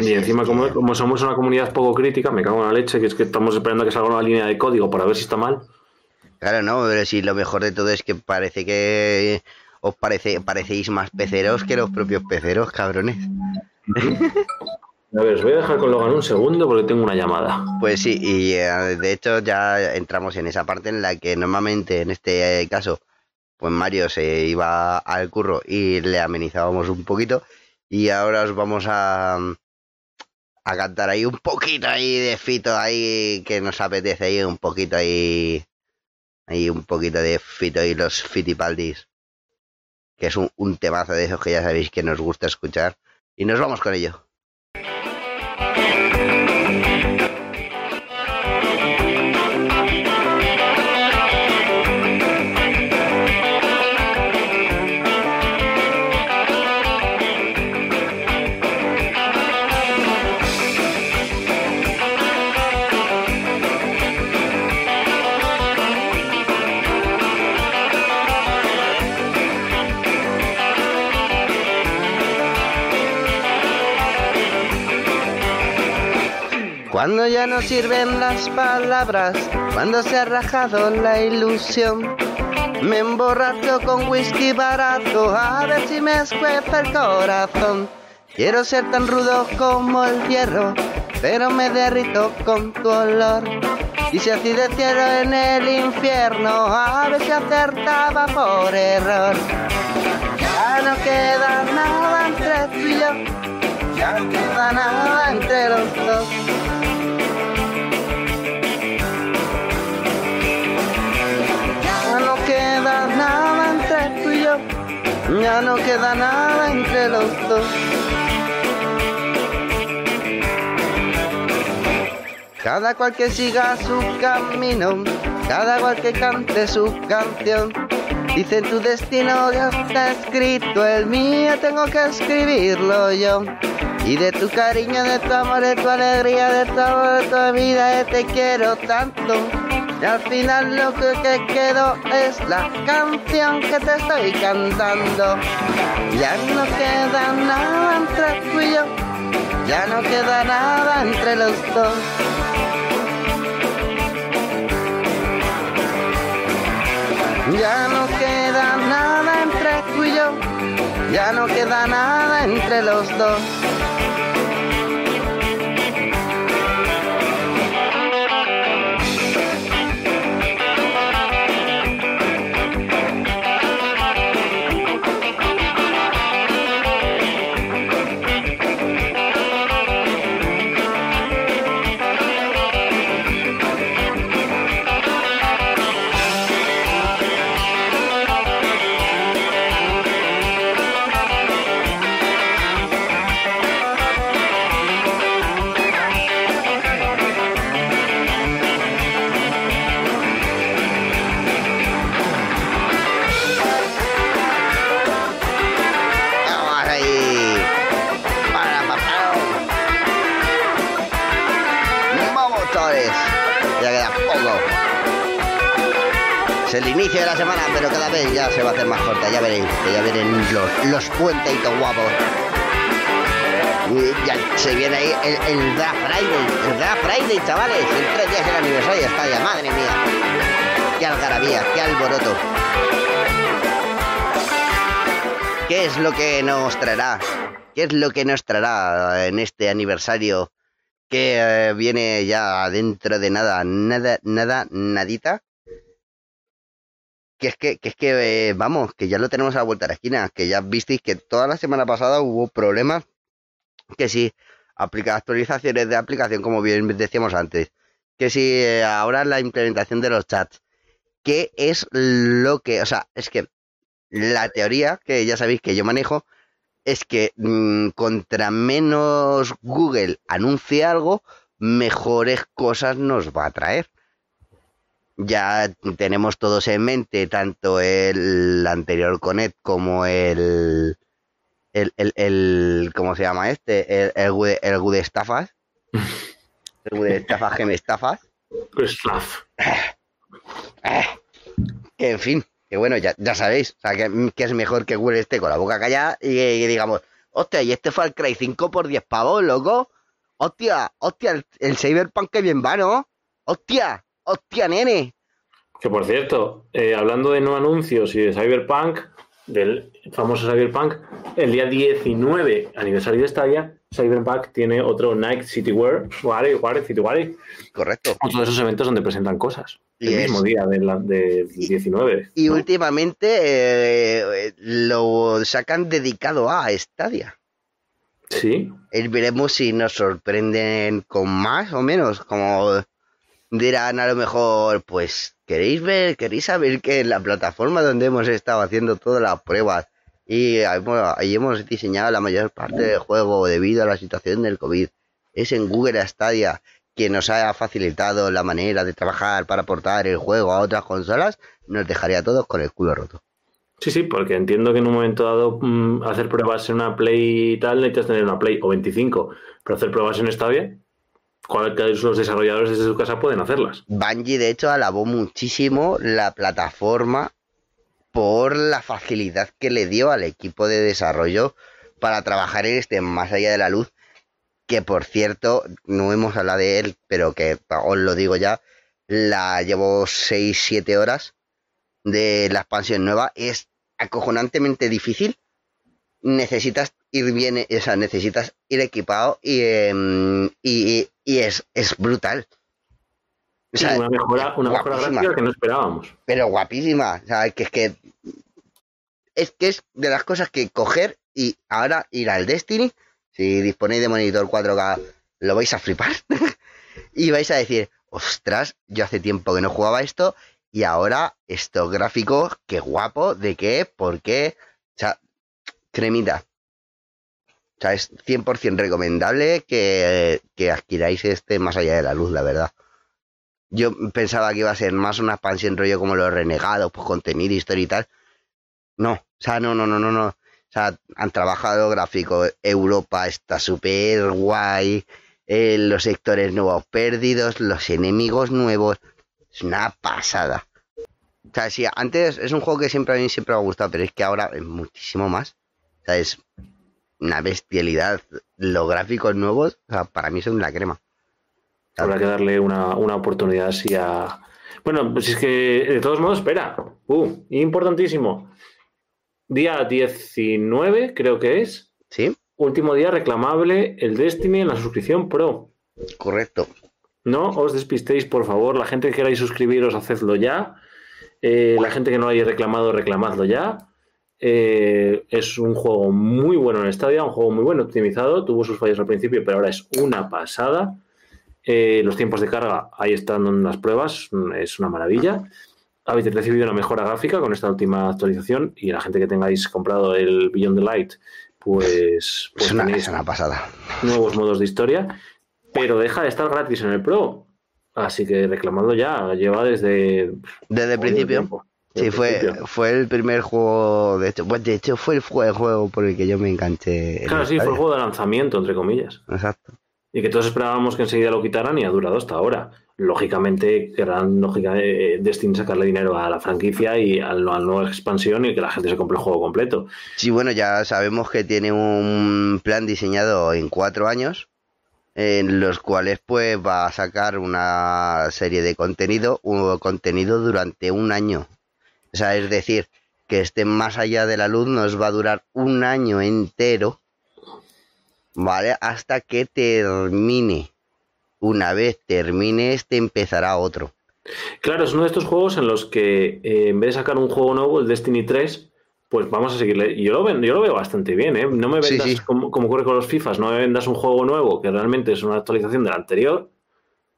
y encima, como, como, somos una comunidad poco crítica, me cago en la leche, que es que estamos esperando a que salga una línea de código para ver si está mal. Claro, no, pero si lo mejor de todo es que parece que os parece, parecéis más peceros que los propios peceros, cabrones. A ver, os voy a dejar con Logan un segundo porque tengo una llamada. Pues sí, y eh, de hecho ya entramos en esa parte en la que normalmente en este caso, pues Mario se iba al curro y le amenizábamos un poquito. Y ahora os vamos a, a cantar ahí un poquito ahí de fito ahí que nos apetece ahí un poquito ahí. Ahí un poquito de fito y los fitipaldis. Que es un, un temazo de esos que ya sabéis que nos gusta escuchar. Y nos vamos con ello. Cuando ya no sirven las palabras, cuando se ha rajado la ilusión, me emborracho con whisky barato a ver si me escuece el corazón. Quiero ser tan rudo como el hierro, pero me derrito con tu olor. Y si así de cielo en el infierno, a ver si acertaba por error. Ya no queda nada entre tú y yo, ya no queda nada entre los dos. Ya no queda nada entre los dos. Cada cual que siga su camino, cada cual que cante su canción. Dice tu destino ya está escrito, el mío tengo que escribirlo yo. Y de tu cariño, de tu amor, de tu alegría, de tu amor, de tu vida, te quiero tanto. Y al final lo que quedó es la canción que te estoy cantando. Ya no queda nada entre tú y yo, ya no queda nada entre los dos. Ya no queda nada entre tú y yo, ya no queda nada entre los dos. El inicio de la semana, pero cada vez ya se va a hacer más corta. Ya veréis, que ya verán los, los puenteitos guapos. Ya se viene ahí el, el Draft Friday, el Draft Friday, chavales. En tres días el aniversario está ya, madre mía. Qué algarabía, qué alboroto. ¿Qué es lo que nos traerá ¿Qué es lo que nos traerá en este aniversario que eh, viene ya dentro de nada, nada, nada, nadita? Que es que, que es que, eh, vamos, que ya lo tenemos a la vuelta de la esquina, que ya visteis que toda la semana pasada hubo problemas, que si aplica actualizaciones de aplicación, como bien decíamos antes, que si eh, ahora la implementación de los chats, ¿qué es lo que, o sea, es que la teoría que ya sabéis que yo manejo es que mm, contra menos Google anuncie algo, mejores cosas nos va a traer. Ya tenemos todos en mente tanto el anterior Connect como el el, el, el ¿cómo se llama este? El, el, el Good Estafas. El Good Estafas que me estafas. Slav. Que en fin, que bueno, ya, ya sabéis, o sea, que, que es mejor que Google esté con la boca callada y, digamos, hostia, y este Far Cry 5 por 10 pavos, loco. Hostia, hostia, el, el Cyberpunk que bien va, ¿no? Hostia, hostia, nene. Que por cierto, eh, hablando de no anuncios y de Cyberpunk, del famoso Cyberpunk, el día 19 aniversario de Stadia, Cyberpunk tiene otro Night City Ware, City Ware, Correcto. otro de esos eventos donde presentan cosas. Y el es- mismo día del de 19. Y ¿no? últimamente eh, lo sacan dedicado a Stadia. Sí, Y veremos si nos sorprenden con más o menos, como dirán a lo mejor, pues queréis ver, queréis saber que en la plataforma donde hemos estado haciendo todas las pruebas y hemos, diseñado la mayor parte del juego debido a la situación del COVID, es en Google Stadia que nos ha facilitado la manera de trabajar para portar el juego a otras consolas, nos dejaría a todos con el culo roto. sí, sí, porque entiendo que en un momento dado mm, hacer pruebas en una Play y tal, necesitas tener una Play o 25, pero hacer pruebas en Stadia, los desarrolladores desde su casa pueden hacerlas. Bungie, de hecho, alabó muchísimo la plataforma por la facilidad que le dio al equipo de desarrollo para trabajar en este Más allá de la luz, que por cierto, no hemos hablado de él, pero que os lo digo ya, la llevo 6-7 horas de la expansión nueva, es acojonantemente difícil. Necesitas ir bien, o sea, necesitas ir equipado y, em, y, y es, es brutal. O Sí, una mejora, una mejora gráfica que no esperábamos. pero guapísima. O sea, que es que es que es de las cosas que coger y ahora ir al Destiny, si disponéis de monitor 4K, lo vais a flipar. y vais a decir, ostras, yo hace tiempo que no jugaba esto y ahora estos gráficos, qué guapo, de qué, por qué. O sea, cremita. O sea, es 100% recomendable que, que adquiráis este más allá de la luz, la verdad. Yo pensaba que iba a ser más una expansión rollo como los renegados, pues contenido, historia y tal. No, o sea, no, no, no, no, no. O sea, han trabajado gráfico. Europa está súper guay. eh, los sectores nuevos perdidos, los enemigos nuevos. Es una pasada. O sea, sí, antes es un juego que siempre a mí siempre me ha gustado, pero es que ahora es muchísimo más. O sea, es una bestialidad. Los gráficos nuevos, o sea, para mí son la crema. Habrá que darle una, una oportunidad así a. Bueno, pues es que de todos modos, espera. Uh, importantísimo. Día 19, creo que es. ¿Sí? Último día reclamable el Destiny en la suscripción Pro. Correcto. No os despistéis, por favor. La gente que queráis suscribiros, hacedlo ya. Eh, la gente que no lo haya reclamado, reclamadlo ya. Eh, es un juego muy bueno en Stadia, un juego muy bueno optimizado. Tuvo sus fallos al principio, pero ahora es una pasada. Eh, los tiempos de carga, ahí están las pruebas, es una maravilla. Habéis recibido una mejora gráfica con esta última actualización y la gente que tengáis comprado el Beyond the Light, pues, pues Es una, es una pasada. nuevos modos de historia, pero deja de estar gratis en el Pro. Así que reclamadlo ya, lleva desde... Desde el principio. tiempo. Sí, fue, fue el primer juego, de hecho, pues de hecho fue el jue- el juego por el que yo me enganché. en Claro, sí, fue el juego de lanzamiento, entre comillas. Exacto. Y que todos esperábamos que enseguida lo quitaran y ha durado hasta ahora. Lógicamente, querrán lógica, eh, Destiny sacarle dinero a la franquicia y a la nueva expansión y que la gente se compre el juego completo. Sí, bueno, ya sabemos que tiene un plan diseñado en cuatro años, en los cuales pues va a sacar una serie de contenido, un contenido durante un año. O sea, es decir, que esté más allá de la luz nos va a durar un año entero ¿vale? Hasta que termine. Una vez termine este, empezará otro. Claro, es uno de estos juegos en los que eh, en vez de sacar un juego nuevo, el Destiny 3, pues vamos a seguirle. Yo lo, ven- yo lo veo bastante bien, ¿eh? No me Sí, vendas, sí. Como, como ocurre con los FIFAs, no me vendas un juego nuevo que realmente es una actualización del anterior,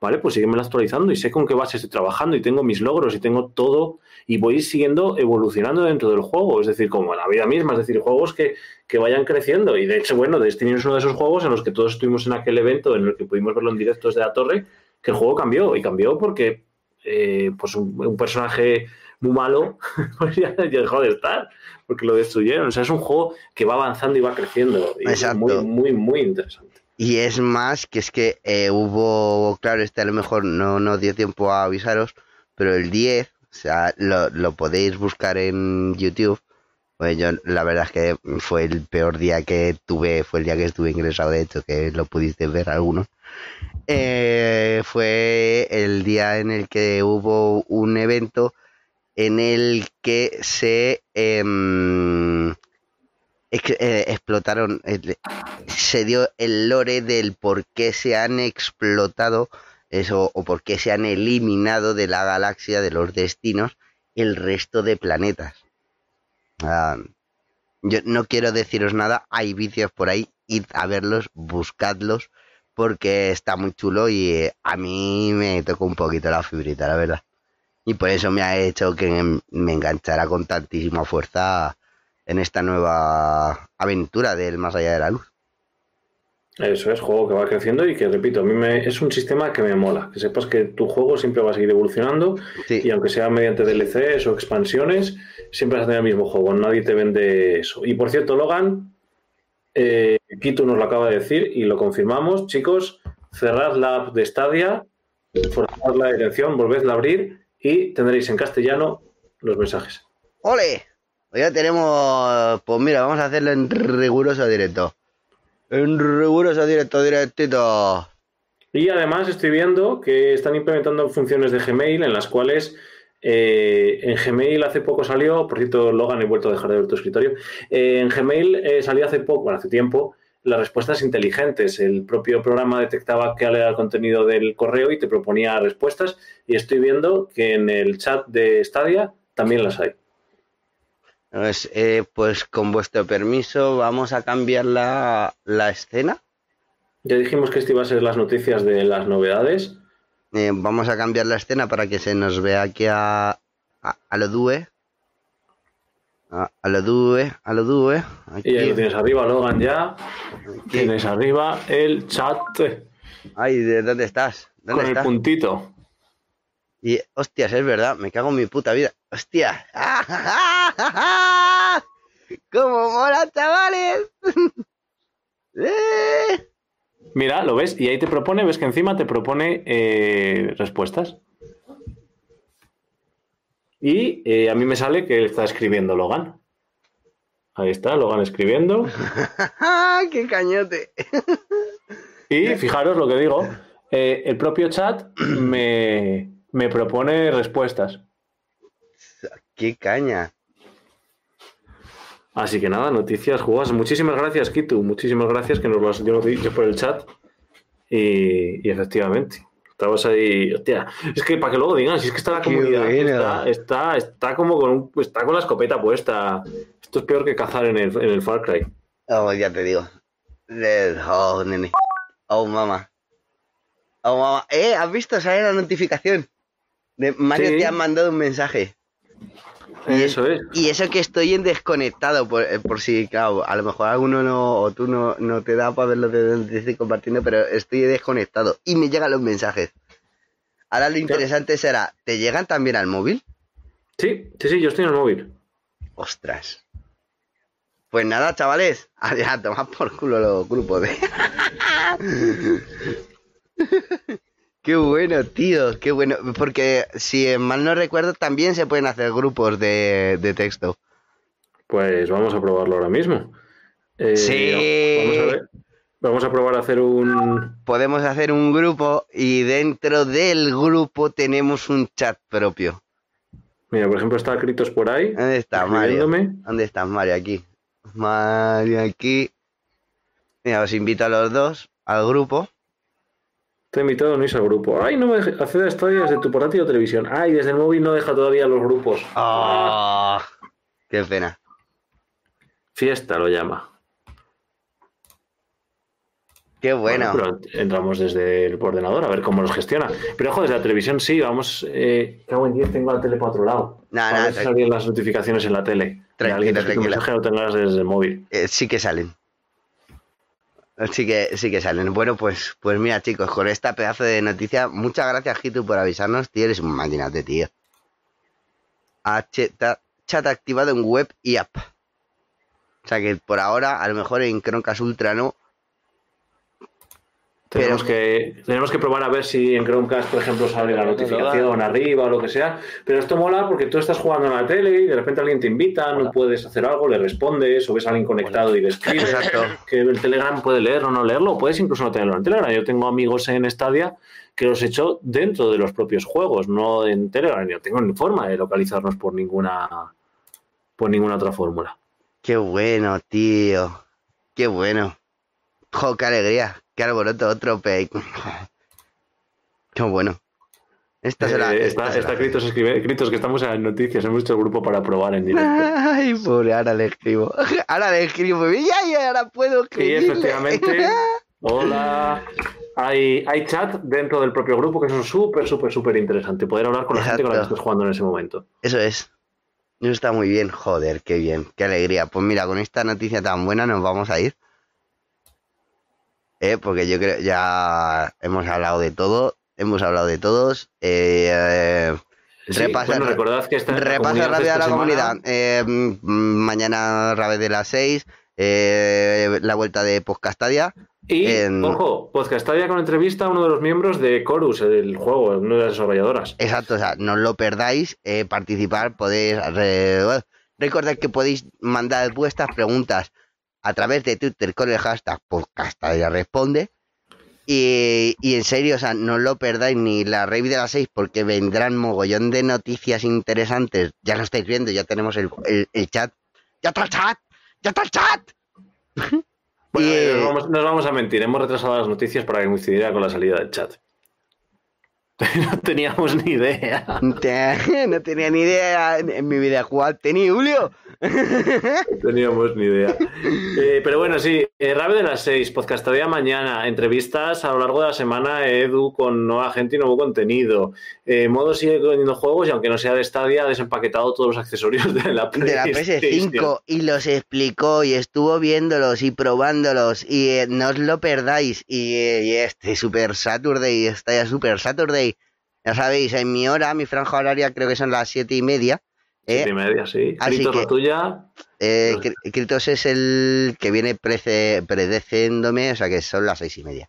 ¿vale? Pues sígueme actualizando y sé con qué base estoy trabajando y tengo mis logros y tengo todo y voy siguiendo evolucionando dentro del juego, es decir, como en la vida misma, es decir, juegos que, que vayan creciendo. Y de hecho, bueno, Destiny es uno de esos juegos en los que todos estuvimos en aquel evento en el que pudimos verlo en directo desde la torre, que el juego cambió y cambió porque eh, pues un, un personaje muy malo pues ya, ya dejó de estar porque lo destruyeron. O sea, es un juego que va avanzando y va creciendo. Y es Exacto. muy, muy, muy interesante. Y es más que es que eh, hubo, claro, este a lo mejor no nos dio tiempo a avisaros, pero el 10, o sea, lo, lo podéis buscar en YouTube. Pues yo, la verdad es que fue el peor día que tuve, fue el día que estuve ingresado, de hecho, que lo pudiste ver algunos. Eh, fue el día en el que hubo un evento en el que se em, eh, explotaron, se dio el lore del por qué se han explotado eso o por qué se han eliminado de la galaxia de los destinos el resto de planetas. Ah, yo no quiero deciros nada, hay vídeos por ahí, id a verlos, buscadlos, porque está muy chulo y eh, a mí me tocó un poquito la fibrita, la verdad. Y por eso me ha hecho que me enganchara con tantísima fuerza en esta nueva aventura del más allá de la luz. Eso es, juego que va creciendo y que, repito, a mí me, es un sistema que me mola. Que sepas que tu juego siempre va a seguir evolucionando Sí. y aunque sea mediante DLCs o expansiones, siempre vas a tener el mismo juego. Nadie te vende eso. Y por cierto, Logan, eh, nos lo acaba de decir y lo confirmamos. Chicos, cerrad la app de Stadia, forzad la dirección, volvedla a abrir y tendréis en castellano los mensajes. ¡Ole! Ya tenemos. Pues mira, vamos a hacerlo en riguroso directo. En riguroso directo, directito. Y además estoy viendo que están implementando funciones de Gmail en las cuales eh, en Gmail hace poco salió, por cierto, Logan, he vuelto a dejar de ver tu escritorio. eh, en Gmail eh, salió hace poco, bueno, hace tiempo, las respuestas inteligentes. El propio programa detectaba qué era el contenido del correo y te proponía respuestas. Y estoy viendo que en el chat de Stadia también las hay. Pues, eh, pues con vuestro permiso, vamos a cambiar la, la escena. Ya dijimos que esto iba a ser las noticias de las novedades. Eh, vamos a cambiar la escena para que se nos vea aquí a, a, a lo due. A, a lo due, a lo due. Aquí. Y ahí lo tienes arriba, Logan, ya. Tienes arriba el chat Ay, ¿de dónde estás? ¿Dónde con el puntito. Y, hostias, es verdad, me cago en mi puta vida. ¡Hostia! ¡Cómo mola, chavales! ¡Eh! Mira, lo ves, y ahí te propone, ves que encima te propone eh, respuestas. Y eh, a mí me sale que él está escribiendo Logan. Ahí está, Logan escribiendo. ¡Qué cañote! Y fijaros lo que digo, eh, el propio chat me, me propone respuestas. ¡Qué caña! Así que nada, noticias jugadas. Muchísimas gracias, Kitu. Muchísimas gracias que nos lo has dicho por el chat. Y, y efectivamente, estabas ahí. Hostia, es que para que luego digan, si es que está la comunidad, está, está, está como con un- está con la escopeta puesta. Esto es peor que cazar en el, en el Far Cry. Oh, ya te digo. Oh, nene. Oh, mamá. Oh, mamá. Eh, ¿has visto? Sale la notificación. De Mario Sí. te ha mandado un mensaje. Y- Eso es. Y eso que estoy en desconectado, por, eh, por si, claro, a lo mejor alguno no, o tú no, no te da para verlo de donde estoy compartiendo, pero estoy desconectado y me llegan los mensajes. Ahora lo interesante será, ¿te llegan también al móvil? Sí, sí, sí, yo estoy en el móvil. Ostras. Pues nada, chavales, a tomar por culo los grupos de... qué bueno, tío, qué bueno. Porque si mal no recuerdo, también se pueden hacer grupos de, de texto. Pues vamos a probarlo ahora mismo. Eh, Sí. Vamos a ver. Vamos a probar a hacer un. podemos hacer un grupo y dentro del grupo tenemos un chat propio. Mira, por ejemplo, está Critos por ahí. ¿Dónde está Mario? ¿Dónde está Mario? Aquí. Mario aquí. Mira, os invito a los dos al grupo. Te he invitado no al grupo. Ay, no me deja acceder a Stadia desde tu portátil o televisión. Ay, desde el móvil no deja todavía los grupos. Ah, ¡Qué pena! Fiesta lo llama. Qué bueno. Bueno, pero entramos desde el ordenador a ver cómo los gestiona. Pero ojo, desde la televisión sí, vamos. Eh, cago en 10, tengo la tele para otro lado. Nah, a nah, ver si tranqui- salen las notificaciones en la tele. Tranquila, alguien te tranquila. mensaje tengas desde el móvil. Eh, sí que salen. Sí que, sí que salen. Bueno, pues, pues mira, chicos, con esta pedazo de noticia, muchas gracias, Gitu, por avisarnos, tío. Eres un maquinate, tío. Ta- chat activado en web y app. O sea que por ahora, a lo mejor en Chromecast Ultra no. Tenemos, Pero- que, tenemos que probar a ver si en Chromecast, por ejemplo, sale la notificación arriba o lo que sea. Pero esto mola porque tú estás jugando en la tele y de repente alguien te invita, no puedes hacer algo, le respondes o ves a alguien conectado y le escribes. Exacto. Que el Telegram puede leerlo o no leerlo, puedes incluso no tenerlo en Telegram. Yo tengo amigos en Stadia que los he hecho dentro de los propios juegos, no en Telegram. No tengo ni forma de localizarnos por ninguna, por ninguna otra fórmula. Qué bueno, tío. Qué bueno. Jo, qué alegría. Qué alboroto, otro pe... Qué bueno. Esta será. Eh, esta está, será. está Critos, escribe, Critos, que estamos en las noticias, hemos hecho el grupo para probar en directo. Ay, pobre, ahora le escribo. Ahora le escribo. Ya, ya, ahora puedo Y escribirle. efectivamente, hola. Hay, hay chat dentro del propio grupo, que es súper, súper, súper interesante. Poder hablar con la gente con la que estés jugando en ese momento. Eso es. Eso está muy bien. Joder, qué bien. Qué alegría. Pues mira, con esta noticia tan buena nos vamos a ir. Eh, porque yo creo ya hemos hablado de todo. Hemos hablado de todos. Eh, eh, Sí, Repasa- bueno, recordad que esta Repasa comunidad rápida esta la semana- comunidad. Eh, mm, mañana Rabes de las 6. la vuelta de Podcastadia. Y, en- ojo, Podcastadia con entrevista a uno de los miembros de Chorus, el juego, una de las desarrolladoras. Exacto, o sea, no lo perdáis. eh, participar, podéis. re- recordad que podéis mandar vuestras preguntas a través de Twitter con el hashtag Podcastadia Responde. Y, y en serio, o sea, no lo perdáis ni la rave de las 6 porque vendrán mogollón de noticias interesantes. Ya lo estáis viendo, ya tenemos el, el- el chat. ¡Ya está el chat! ¡Ya está el chat! Bueno, Y, nos, vamos, nos vamos a mentir, hemos retrasado las noticias para que coincidiera con la salida del chat. no teníamos ni idea. No tenía ni idea en, mi vida cuál tenía, Julio. No teníamos ni idea. Eh, pero bueno, sí, eh, Rave de las 6, podcastaría mañana, entrevistas a lo largo de la semana, Edu con nueva gente y nuevo contenido. Eh, Modo sigue vendiendo juegos y aunque no sea de Stadia, ha desempaquetado todos los accesorios de la de la PlayStation. PS5 y los explicó y estuvo viéndolos y probándolos y eh, no os lo perdáis y, eh, y este Super Saturday está ya Super Saturday ya sabéis en mi hora mi franja horaria creo que son las siete y media ¿eh? Siete y media, sí. Critos, la tuya. Eh, Cri- Kritos es el que viene prece- predeciéndome o sea que son las seis y media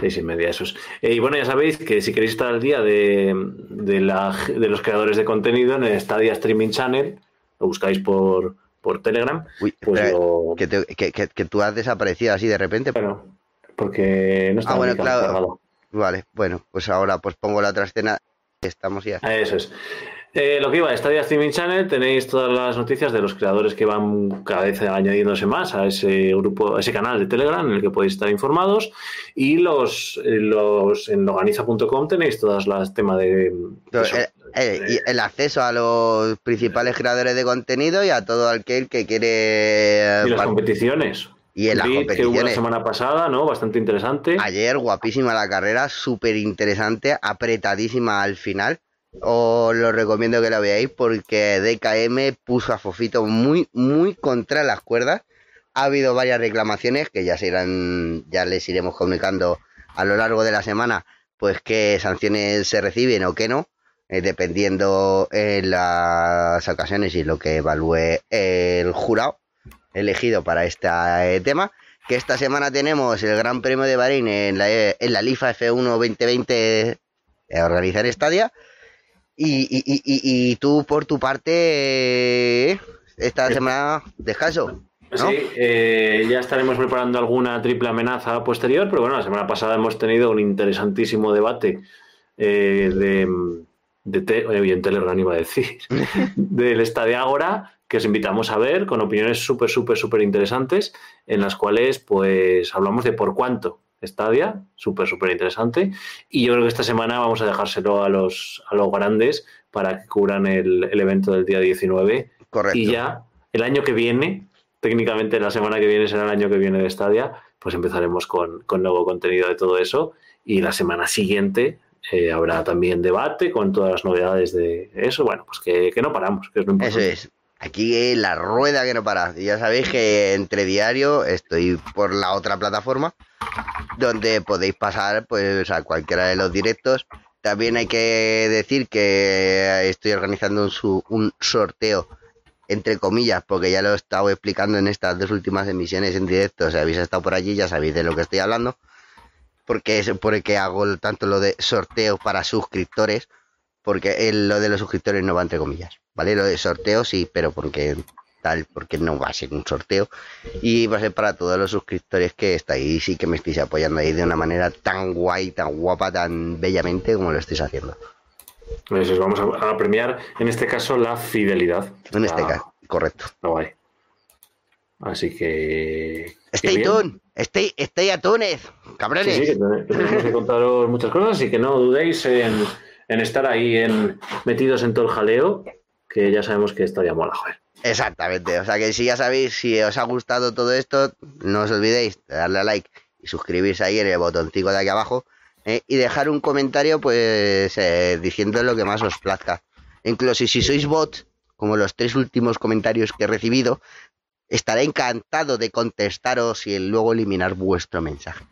Seis y media, eso es. Eh, y bueno, ya sabéis que si queréis estar al día de, de, la- de los creadores de contenido en el Stadia Streaming Channel, lo buscáis por, por Telegram, Uy, pues espera, que, te- que- que- que tú has desaparecido así de repente Bueno, porque no está Ah, bueno, ubicado, claro. cargado. Vale bueno pues ahora pues pongo la otra escena estamos ya Eso es. Eh, lo que iba, Stadia Streaming Channel, tenéis todas las noticias de los creadores que van cada vez añadiéndose más a ese grupo, a ese canal de Telegram en el que podéis estar informados. Y los, eh, los en loganiza.com tenéis todas las temas de. Pero, eso, eh, eh, y el acceso a los principales creadores de contenido y a todo aquel que quiere y las competiciones. Y en las Grid, que hubo la competiciones. semana pasada, ¿no? Bastante interesante. Ayer, guapísima la carrera, súper interesante, apretadísima al final. Os lo recomiendo que la veáis porque DKM puso a Fofito muy, muy contra las cuerdas. Ha habido varias reclamaciones que ya se irán, ya les iremos comunicando a lo largo de la semana, pues qué sanciones se reciben o qué no, eh, dependiendo en las ocasiones y lo que evalúe el jurado elegido para este eh, tema. Que esta semana tenemos el Gran Premio de Bahrein en la, en la LIFA F1 2020 eh, a organizar Estadia. Y, y, y, tú, por tu parte, eh, esta semana descanso. ¿no? Sí, eh, ya estaremos preparando alguna triple amenaza posterior, pero bueno, la semana pasada hemos tenido un interesantísimo debate eh, de, de te- oye, en Telegram iba a decir, del Estadio Ágora, que os invitamos a ver con opiniones súper, súper, súper interesantes en las cuales pues hablamos de por cuánto Stadia, súper, súper interesante. Y yo creo que esta semana vamos a dejárselo a los, a los grandes para que cubran el, evento del día 19. Correcto. Y ya el año que viene, técnicamente la semana que viene será el año que viene de Stadia, pues empezaremos con, con nuevo contenido de todo eso. Y la semana siguiente eh, habrá también debate con todas las novedades de eso. Bueno, pues que, que no paramos, que es lo importante. Eso es. Aquí la rueda que no para. Ya sabéis que entre diario estoy por la otra plataforma donde podéis pasar pues a cualquiera de los directos. También hay que decir que estoy organizando un, sorteo entre comillas, porque ya lo he estado explicando en estas dos últimas emisiones en directo. Si habéis estado por allí, ya sabéis de lo que estoy hablando. Porque es por el que hago tanto lo de sorteo para suscriptores, porque lo de los suscriptores no va entre comillas. ¿Vale? Lo de sorteo sí, pero porque tal, porque no va a ser un sorteo y va a ser para todos los suscriptores que estáis y que me estéis apoyando ahí de una manera tan guay, tan guapa, tan bellamente como lo estáis haciendo. Pues vamos a, premiar en este caso la fidelidad. En este caso, correcto. guay. Así que. Stay tuned, stay, stay atunes, cabrones. Sí, sí, que tenemos que contaros muchas cosas y que no dudéis en, en estar ahí en, metidos en todo el jaleo que ya sabemos que esto ya mola, joder. Exactamente, o sea que si ya sabéis, si os ha gustado todo esto, no os olvidéis de darle a like y suscribirse ahí en el botoncito de aquí abajo eh, y dejar un comentario pues eh, diciendo lo que más os plazca. Incluso si sois bots, como los tres últimos comentarios que he recibido, estaré encantado de contestaros y luego eliminar vuestro mensaje.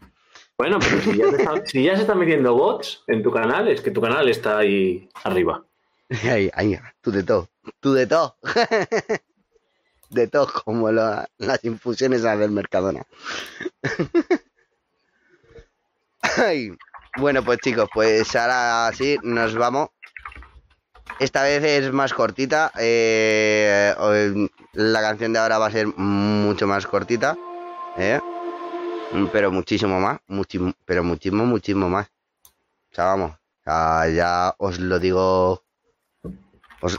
Bueno, pero si ya, si ya se están metiendo bots en tu canal, es que tu canal está ahí arriba. Ahí, ahí, tú de todo, tú de todo. de todo, como las infusiones a ver Mercadona. bueno, pues chicos, pues ahora sí, nos vamos. Esta vez es más cortita. Eh, la canción de ahora va a ser mucho más cortita. ¿eh? Pero muchísimo más. pero muchísimo, muchísimo más. O vamos. ya os lo digo os,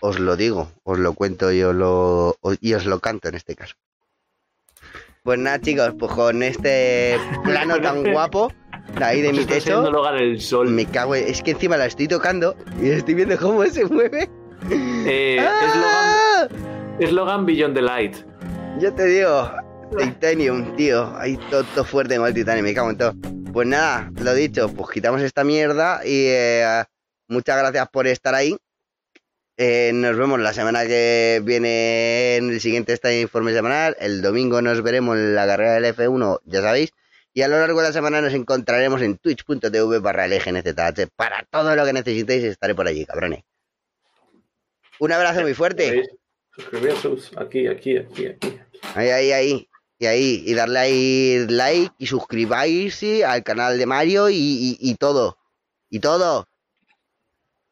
os, lo digo, os lo cuento y os lo, y os lo canto en este caso. Pues nada, chicos, pues con este plano tan guapo de ahí de mi techo. el sol. Me cago en, Es que encima la estoy tocando y estoy viendo cómo se mueve. Eh, ¡Ah! Eslogan Beyond the Light. Yo te digo, Titanium, tío. Ahí todo, fuerte con el Titanium, me cago en todo. Pues nada, lo dicho, pues quitamos esta mierda y eh, muchas gracias por estar ahí. Eh, nos vemos la semana que viene en el siguiente este informe semanal. El domingo nos veremos en la carrera del F1, ya sabéis. Y a lo largo de la semana nos encontraremos en twitch.tv barra LGNZH. Para todo lo que necesitéis estaré por allí, cabrones. Un abrazo muy fuerte. Suscribiros aquí, aquí, aquí, aquí. Ahí, ahí, ahí. Y ahí, y darle ahí like y suscribáis al canal de Mario y todo. Y todo.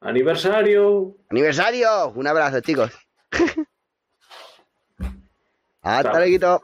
Aniversario. Aniversario. Un abrazo, chicos. Hasta luego.